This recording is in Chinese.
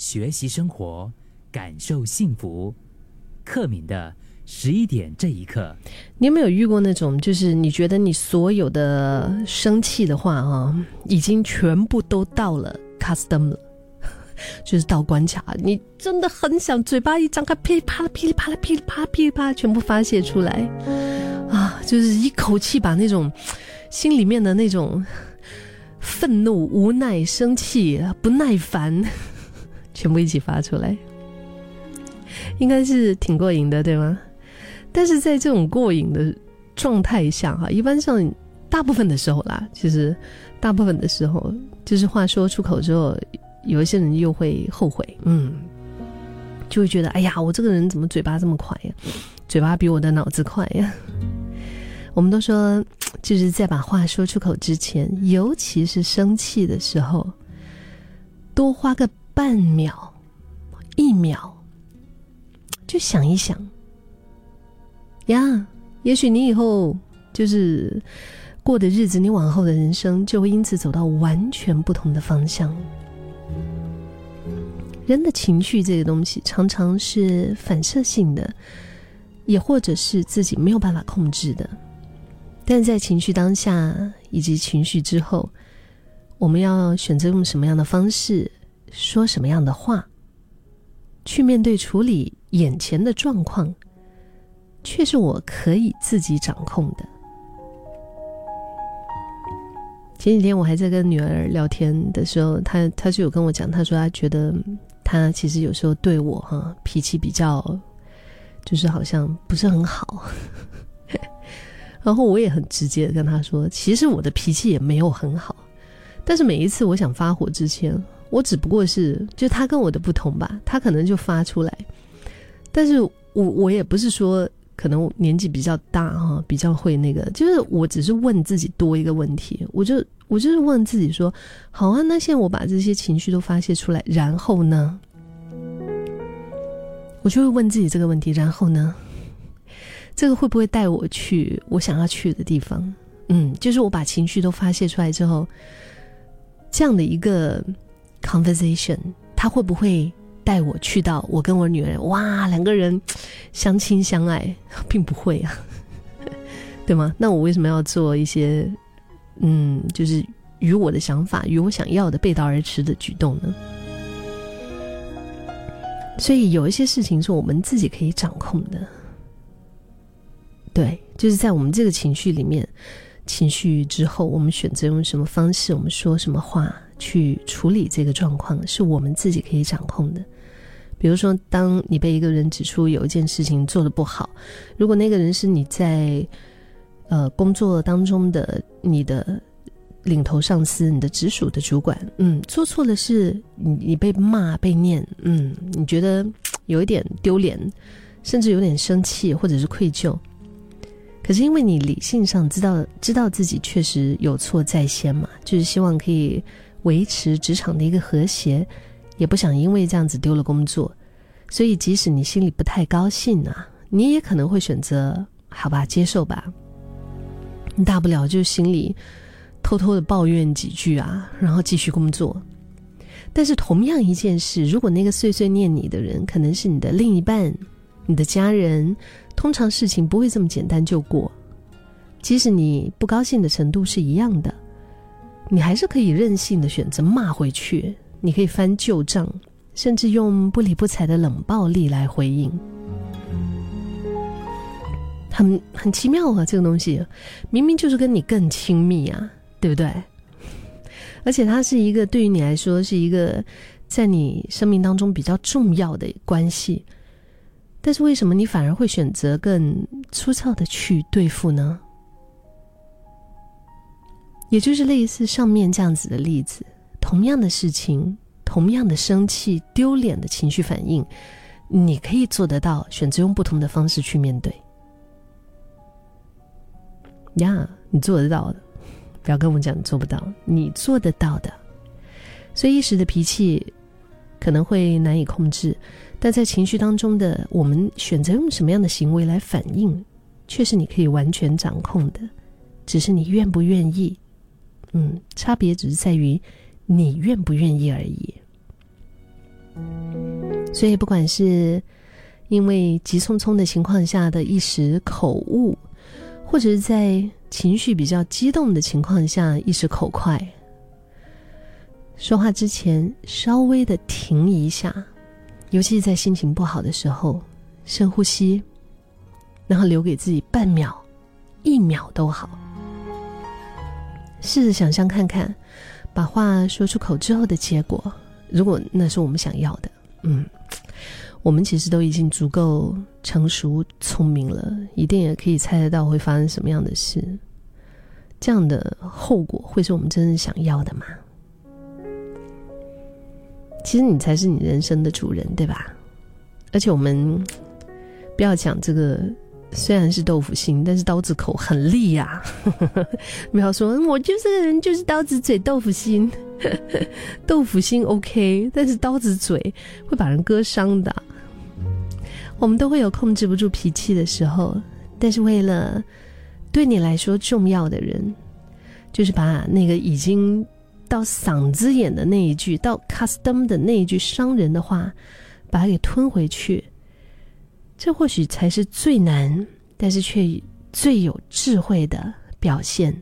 学习生活，感受幸福。克敏的十一点这一刻，你有没有遇过那种，就是你觉得你所有的生气的话啊，已经全部都到了 custom 了，就是到关卡，你真的很想嘴巴一张开，噼里啪啦、噼里啪啦、噼里啪啦、噼里啪啦，全部发泄出来啊，就是一口气把那种心里面的那种愤怒、无奈、生气、不耐烦。全部一起发出来，应该是挺过瘾的，对吗？但是在这种过瘾的状态下，哈，一般上大部分的时候啦，其实大部分的时候，就是话说出口之后，有一些人又会后悔，嗯，就会觉得，哎呀，我这个人怎么嘴巴这么快呀？嘴巴比我的脑子快呀！我们都说，就是在把话说出口之前，尤其是生气的时候，多花个。半秒，一秒，就想一想呀，也许你以后就是过的日子，你往后的人生就会因此走到完全不同的方向。人的情绪这个东西常常是反射性的，也或者是自己没有办法控制的。但在情绪当下以及情绪之后，我们要选择用什么样的方式？说什么样的话，去面对处理眼前的状况，却是我可以自己掌控的。前几天我还在跟女儿聊天的时候，她她就有跟我讲，她说她觉得她其实有时候对我哈脾气比较，就是好像不是很好。然后我也很直接的跟她说，其实我的脾气也没有很好，但是每一次我想发火之前。我只不过是，就他跟我的不同吧，他可能就发出来，但是我我也不是说可能年纪比较大哈，比较会那个，就是我只是问自己多一个问题，我就我就是问自己说，好啊，那现在我把这些情绪都发泄出来，然后呢，我就会问自己这个问题，然后呢，这个会不会带我去我想要去的地方？嗯，就是我把情绪都发泄出来之后，这样的一个。conversation，他会不会带我去到我跟我女儿哇两个人相亲相爱，并不会啊，对吗？那我为什么要做一些嗯，就是与我的想法与我想要的背道而驰的举动呢？所以有一些事情是我们自己可以掌控的，对，就是在我们这个情绪里面，情绪之后，我们选择用什么方式，我们说什么话。去处理这个状况是我们自己可以掌控的。比如说，当你被一个人指出有一件事情做的不好，如果那个人是你在呃工作当中的你的领头上司、你的直属的主管，嗯，做错了事，你你被骂被念，嗯，你觉得有一点丢脸，甚至有点生气或者是愧疚，可是因为你理性上知道知道自己确实有错在先嘛，就是希望可以。维持职场的一个和谐，也不想因为这样子丢了工作，所以即使你心里不太高兴啊，你也可能会选择好吧，接受吧。大不了就心里偷偷的抱怨几句啊，然后继续工作。但是同样一件事，如果那个碎碎念你的人可能是你的另一半、你的家人，通常事情不会这么简单就过，即使你不高兴的程度是一样的。你还是可以任性的选择骂回去，你可以翻旧账，甚至用不理不睬的冷暴力来回应，很很奇妙啊！这个东西明明就是跟你更亲密啊，对不对？而且它是一个对于你来说是一个在你生命当中比较重要的关系，但是为什么你反而会选择更粗糙的去对付呢？也就是类似上面这样子的例子，同样的事情，同样的生气、丢脸的情绪反应，你可以做得到，选择用不同的方式去面对。呀，你做得到的，不要跟我讲你做不到，你做得到的。所以一时的脾气可能会难以控制，但在情绪当中的我们选择用什么样的行为来反应，却是你可以完全掌控的，只是你愿不愿意。嗯，差别只是在于你愿不愿意而已。所以，不管是因为急匆匆的情况下的一时口误，或者是在情绪比较激动的情况下一时口快，说话之前稍微的停一下，尤其是在心情不好的时候，深呼吸，然后留给自己半秒、一秒都好，试着想象看看，把话说出口之后的结果，如果那是我们想要的，嗯。我们其实都已经足够成熟聪明了，一定也可以猜得到会发生什么样的事。这样的后果会是我们真正想要的吗？其实你才是你人生的主人，对吧？而且我们不要讲这个，虽然是豆腐心，但是刀子口很利呀。不要说我就是个人，就是刀子嘴豆腐心，豆腐心 OK，但是刀子嘴会把人割伤的。我们都会有控制不住脾气的时候，但是为了对你来说重要的人，就是把那个已经到嗓子眼的那一句，到 custom 的那一句伤人的话，把它给吞回去。这或许才是最难，但是却最有智慧的表现。